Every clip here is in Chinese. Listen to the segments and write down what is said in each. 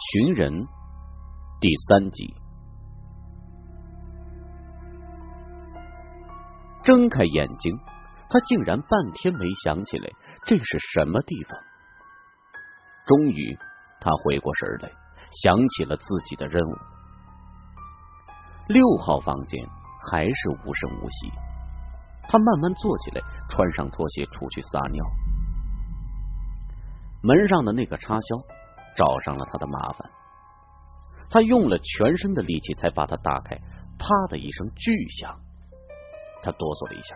寻人第三集。睁开眼睛，他竟然半天没想起来这是什么地方。终于，他回过神来，想起了自己的任务。六号房间还是无声无息。他慢慢坐起来，穿上拖鞋出去撒尿。门上的那个插销找上了他的麻烦，他用了全身的力气才把它打开。啪的一声巨响，他哆嗦了一下，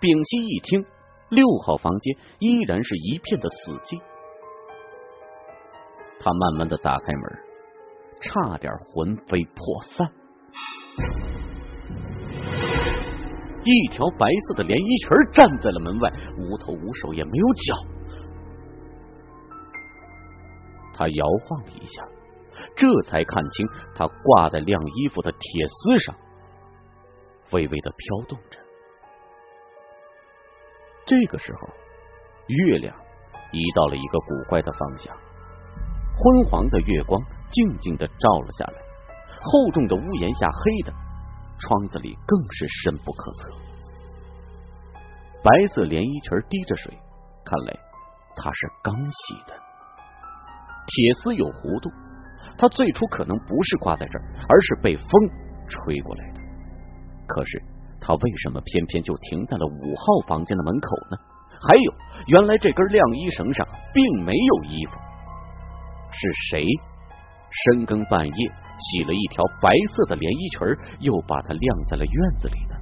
屏息一听，六号房间依然是一片的死寂。他慢慢的打开门，差点魂飞魄散。一条白色的连衣裙站在了门外，无头无手，也没有脚。他摇晃了一下，这才看清，他挂在晾衣服的铁丝上，微微的飘动着。这个时候，月亮移到了一个古怪的方向，昏黄的月光静静的照了下来，厚重的屋檐下黑的，窗子里更是深不可测。白色连衣裙滴着水，看来他是刚洗的。铁丝有弧度，它最初可能不是挂在这儿，而是被风吹过来的。可是，它为什么偏偏就停在了五号房间的门口呢？还有，原来这根晾衣绳上并没有衣服，是谁深更半夜洗了一条白色的连衣裙，又把它晾在了院子里呢？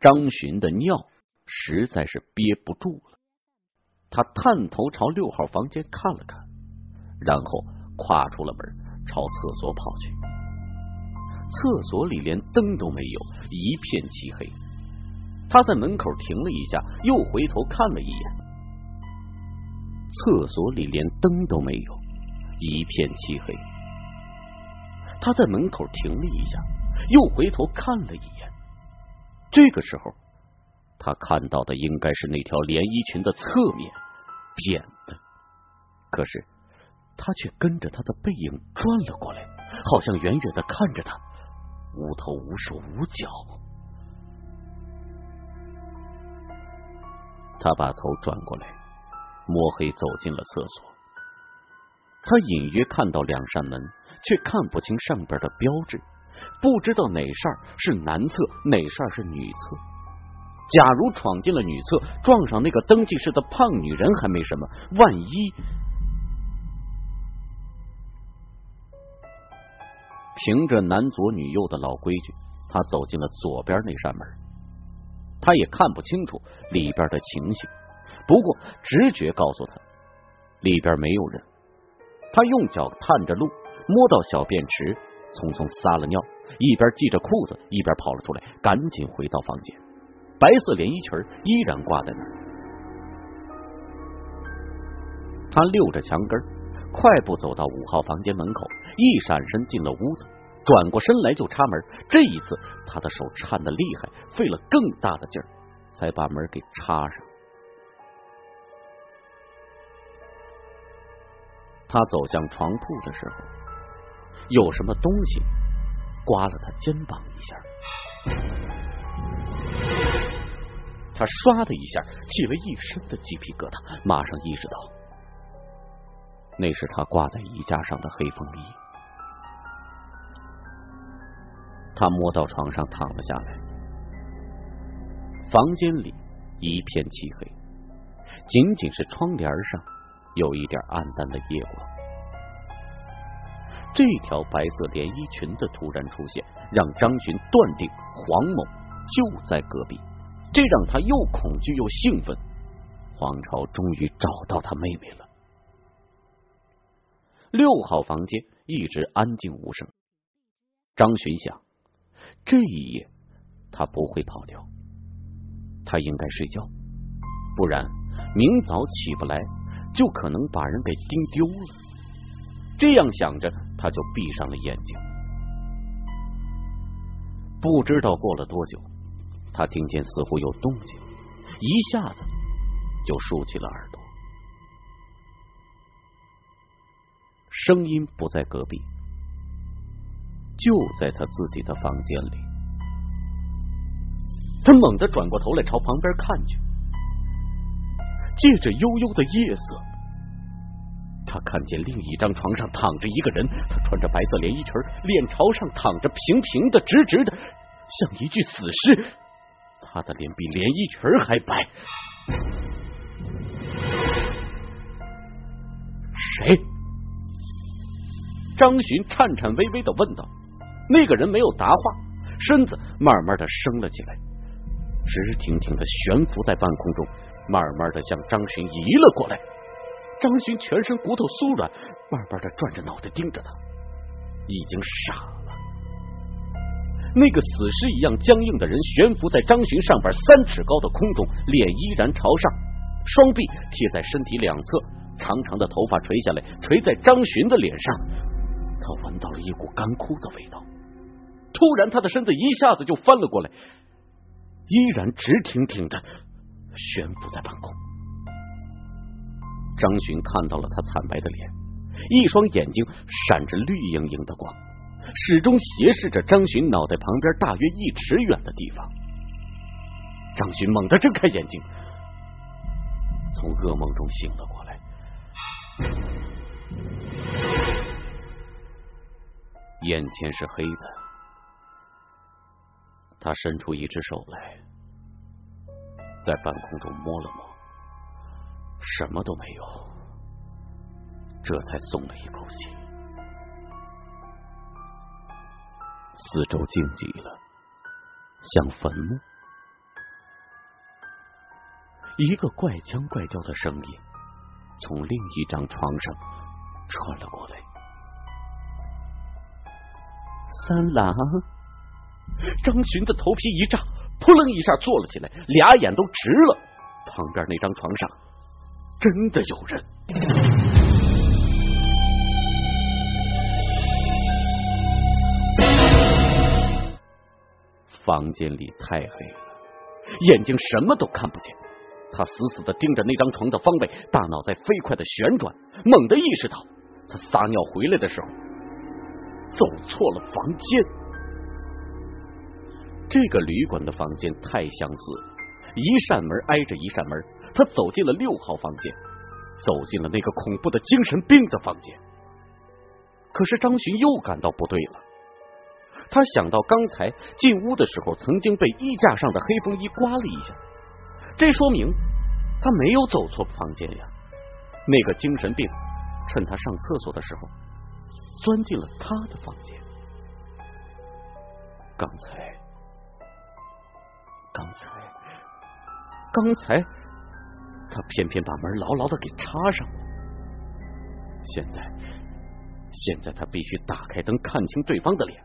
张巡的尿。实在是憋不住了，他探头朝六号房间看了看，然后跨出了门，朝厕所跑去。厕所里连灯都没有，一片漆黑。他在门口停了一下，又回头看了一眼，厕所里连灯都没有，一片漆黑。他在门口停了一下，又回头看了一眼。这个时候。他看到的应该是那条连衣裙的侧面，扁的。可是他却跟着他的背影转了过来，好像远远的看着他，无头无手无脚。他把头转过来，摸黑走进了厕所。他隐约看到两扇门，却看不清上边的标志，不知道哪扇是男厕，哪扇是女厕。假如闯进了女厕，撞上那个登记室的胖女人还没什么，万一……凭着男左女右的老规矩，他走进了左边那扇门。他也看不清楚里边的情形，不过直觉告诉他里边没有人。他用脚探着路，摸到小便池，匆匆撒了尿，一边系着裤子，一边跑了出来，赶紧回到房间。白色连衣裙依然挂在那儿，他溜着墙根，快步走到五号房间门口，一闪身进了屋子，转过身来就插门。这一次，他的手颤得厉害，费了更大的劲儿，才把门给插上。他走向床铺的时候，有什么东西刮了他肩膀一下。他唰的一下起了一身的鸡皮疙瘩，马上意识到那是他挂在衣架上的黑风衣。他摸到床上躺了下来，房间里一片漆黑，仅仅是窗帘上有一点暗淡的夜光。这条白色连衣裙的突然出现，让张巡断定黄某就在隔壁。这让他又恐惧又兴奋，黄超终于找到他妹妹了。六号房间一直安静无声。张巡想，这一夜他不会跑掉，他应该睡觉，不然明早起不来，就可能把人给盯丢了。这样想着，他就闭上了眼睛。不知道过了多久。他听见似乎有动静，一下子就竖起了耳朵。声音不在隔壁，就在他自己的房间里。他猛地转过头来，朝旁边看去，借着幽幽的夜色，他看见另一张床上躺着一个人，他穿着白色连衣裙，脸朝上躺着，平平的、直直的，像一具死尸。他的脸比连衣裙还白。谁？张巡颤颤巍巍的问道。那个人没有答话，身子慢慢的升了起来，直挺挺的悬浮在半空中，慢慢的向张巡移了过来。张巡全身骨头酥软，慢慢的转着脑袋盯着他，已经傻了。那个死尸一样僵硬的人悬浮在张巡上边三尺高的空中，脸依然朝上，双臂贴在身体两侧，长长的头发垂下来，垂在张巡的脸上。他闻到了一股干枯的味道。突然，他的身子一下子就翻了过来，依然直挺挺的悬浮在半空。张巡看到了他惨白的脸，一双眼睛闪着绿莹莹的光，始终斜视着张巡脑袋旁边大约一尺远的地方。张巡猛地睁开眼睛，从噩梦中醒了过来，眼前是黑的。他伸出一只手来，在半空中摸了摸，什么都没有，这才松了一口气。四周静极了，像坟墓。一个怪腔怪调的声音从另一张床上传了过来：“三郎。”张巡的头皮一炸，扑棱一下坐了起来，俩眼都直了。旁边那张床上真的有人。房间里太黑了，眼睛什么都看不见。他死死的盯着那张床的方位，大脑在飞快的旋转。猛地意识到，他撒尿回来的时候走错了房间。这个旅馆的房间太相似了，一扇门挨着一扇门。他走进了六号房间，走进了那个恐怖的精神病的房间。可是张巡又感到不对了，他想到刚才进屋的时候曾经被衣架上的黑风衣刮了一下，这说明他没有走错房间呀。那个精神病趁他上厕所的时候钻进了他的房间，刚才。刚才，刚才，他偏偏把门牢牢的给插上了。现在，现在他必须打开灯，看清对方的脸。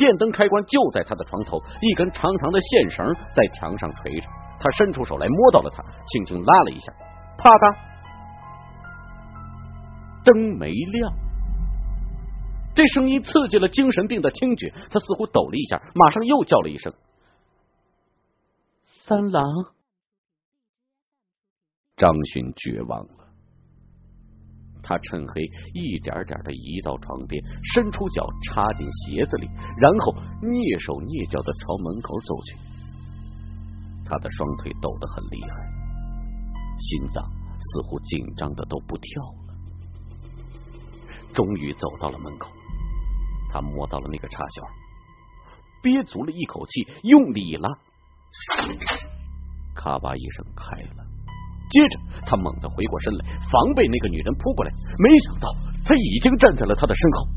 电灯开关就在他的床头，一根长长的线绳在墙上垂着。他伸出手来摸到了他，轻轻拉了一下，啪嗒，灯没亮。这声音刺激了精神病的听觉，他似乎抖了一下，马上又叫了一声。三郎，张巡绝望了。他趁黑一点点的移到床边，伸出脚插进鞋子里，然后蹑手蹑脚的朝门口走去。他的双腿抖得很厉害，心脏似乎紧张的都不跳了。终于走到了门口，他摸到了那个插销，憋足了一口气，用力一拉。咔吧一声开了，接着他猛地回过身来，防备那个女人扑过来。没想到他已经站在了他的身后。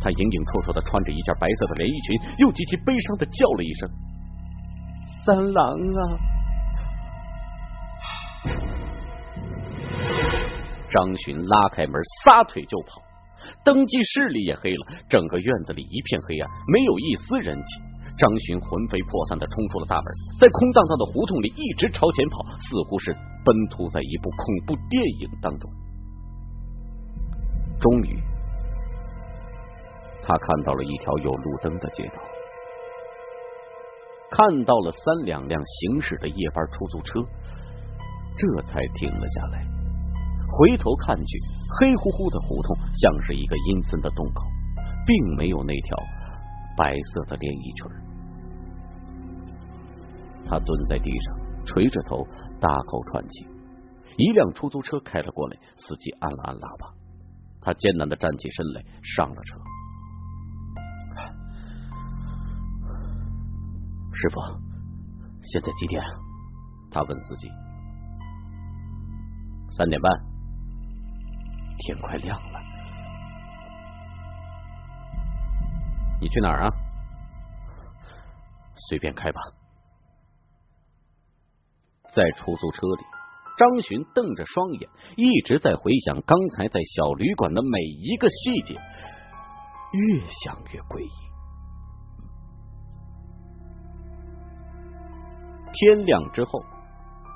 他影影绰绰的穿着一件白色的连衣裙，又极其悲伤的叫了一声：“三郎啊！”张巡拉开门，撒腿就跑。登记室里也黑了，整个院子里一片黑暗，没有一丝人气。张巡魂飞魄散的冲出了大门，在空荡荡的胡同里一直朝前跑，似乎是奔突在一部恐怖电影当中。终于，他看到了一条有路灯的街道，看到了三两辆行驶的夜班出租车，这才停了下来，回头看去，黑乎乎的胡同像是一个阴森的洞口，并没有那条白色的连衣裙。他蹲在地上，垂着头，大口喘气。一辆出租车开了过来，司机按了按喇叭，他艰难的站起身来，上了车。师傅，现在几点？他问司机。三点半，天快亮了。你去哪儿啊？随便开吧。在出租车里，张巡瞪着双眼，一直在回想刚才在小旅馆的每一个细节，越想越诡异。天亮之后，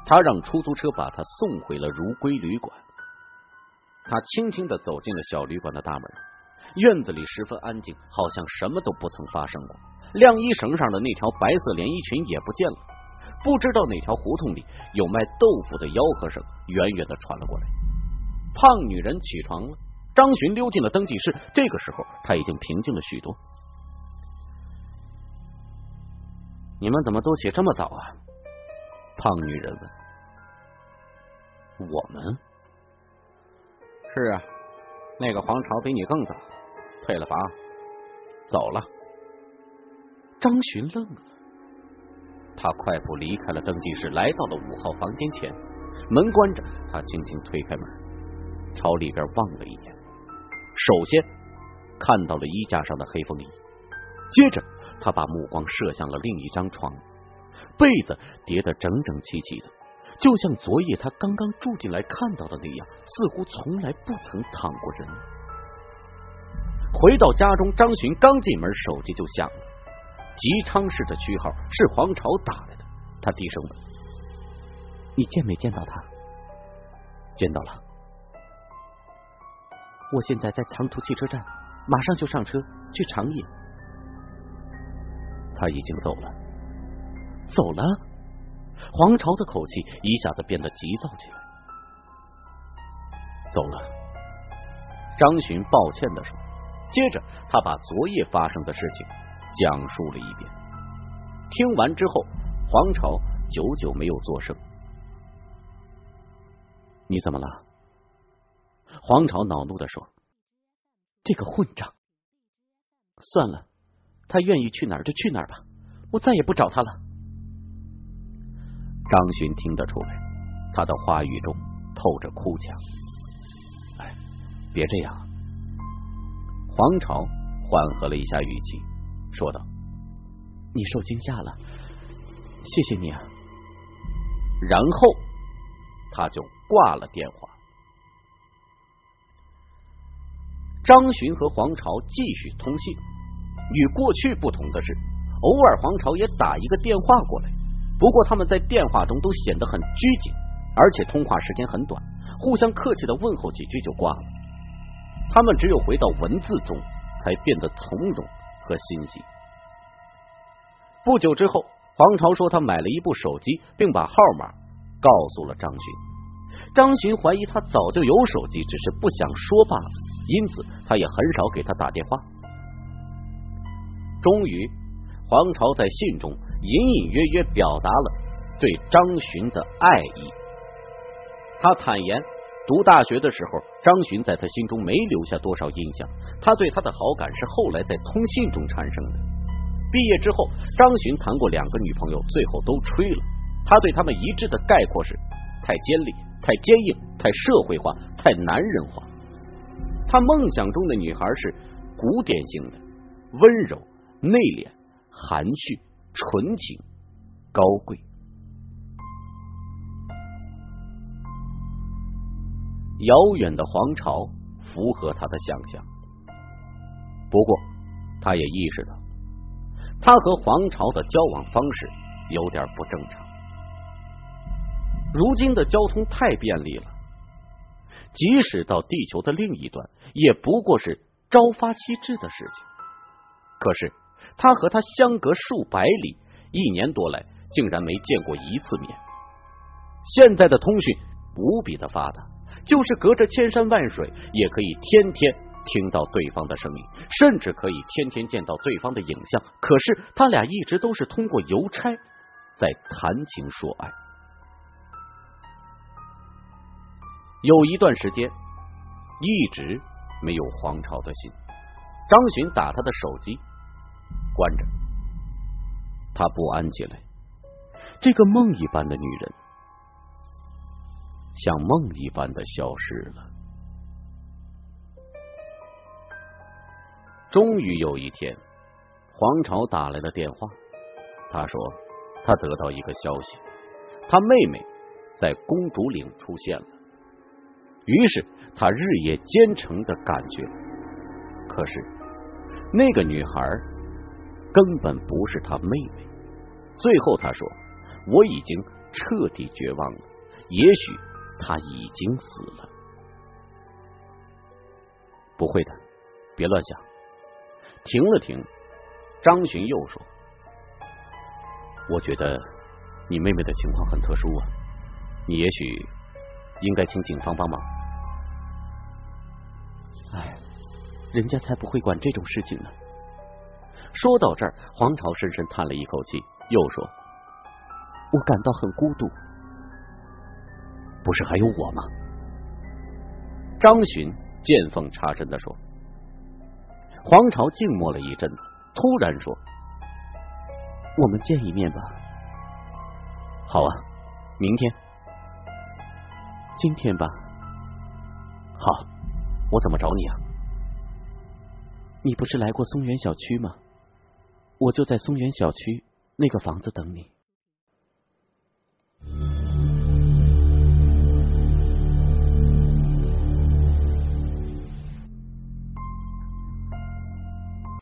他让出租车把他送回了如归旅馆。他轻轻的走进了小旅馆的大门，院子里十分安静，好像什么都不曾发生过。晾衣绳上的那条白色连衣裙也不见了。不知道哪条胡同里有卖豆腐的吆喝声远远的传了过来。胖女人起床了，张巡溜进了登记室。这个时候，他已经平静了许多。你们怎么都起这么早啊？胖女人问：“我们是啊，那个黄巢比你更早退了房，走了。”张巡愣了，他快步离开了登记室，来到了五号房间前，门关着，他轻轻推开门，朝里边望了一眼，首先看到了衣架上的黑风衣，接着他把目光射向了另一张床。被子叠得整整齐齐的，就像昨夜他刚刚住进来看到的那样，似乎从来不曾躺过人。回到家中，张巡刚进门，手机就响了。吉昌市的区号是黄朝打来的，他低声问：“你见没见到他？”“见到了。”“我现在在长途汽车站，马上就上车去长野。”他已经走了。走了，黄巢的口气一下子变得急躁起来。走了，张巡抱歉的说。接着，他把昨夜发生的事情讲述了一遍。听完之后，黄巢久久没有作声。你怎么了？黄巢恼怒的说：“这个混账！算了，他愿意去哪儿就去哪儿吧，我再也不找他了。”张巡听得出来，他的话语中透着哭腔。哎，别这样。黄巢缓和了一下语气，说道：“你受惊吓了，谢谢你啊。”然后他就挂了电话。张巡和黄巢继续通信。与过去不同的是，偶尔黄巢也打一个电话过来。不过他们在电话中都显得很拘谨，而且通话时间很短，互相客气的问候几句就挂了。他们只有回到文字中，才变得从容和欣喜。不久之后，黄朝说他买了一部手机，并把号码告诉了张巡。张巡怀疑他早就有手机，只是不想说罢了，因此他也很少给他打电话。终于，黄朝在信中。隐隐约约表达了对张巡的爱意。他坦言，读大学的时候，张巡在他心中没留下多少印象。他对他的好感是后来在通信中产生的。毕业之后，张巡谈过两个女朋友，最后都吹了。他对他们一致的概括是：太尖利、太坚硬、太社会化、太男人化。他梦想中的女孩是古典型的，温柔、内敛、含蓄。纯情、高贵，遥远的皇朝符合他的想象。不过，他也意识到，他和皇朝的交往方式有点不正常。如今的交通太便利了，即使到地球的另一端，也不过是朝发夕至的事情。可是。他和他相隔数百里，一年多来竟然没见过一次面。现在的通讯无比的发达，就是隔着千山万水，也可以天天听到对方的声音，甚至可以天天见到对方的影像。可是他俩一直都是通过邮差在谈情说爱。有一段时间，一直没有黄朝的信。张巡打他的手机，关着，他不安起来。这个梦一般的女人，像梦一般的消失了。终于有一天，黄朝打来了电话，他说他得到一个消息，他妹妹在公主岭出现了。于是他日夜兼程的感觉。可是那个女孩根本不是他妹妹。最后他说。我已经彻底绝望了，也许他已经死了。不会的，别乱想。停了停，张巡又说：“我觉得你妹妹的情况很特殊啊，你也许应该请警方帮忙。”哎，人家才不会管这种事情呢。说到这儿，黄朝深深叹了一口气，又说。我感到很孤独，不是还有我吗？张巡见缝插针的说。黄朝静默了一阵子，突然说：“我们见一面吧。”好啊，明天、今天吧。好，我怎么找你啊？你不是来过松原小区吗？我就在松原小区那个房子等你。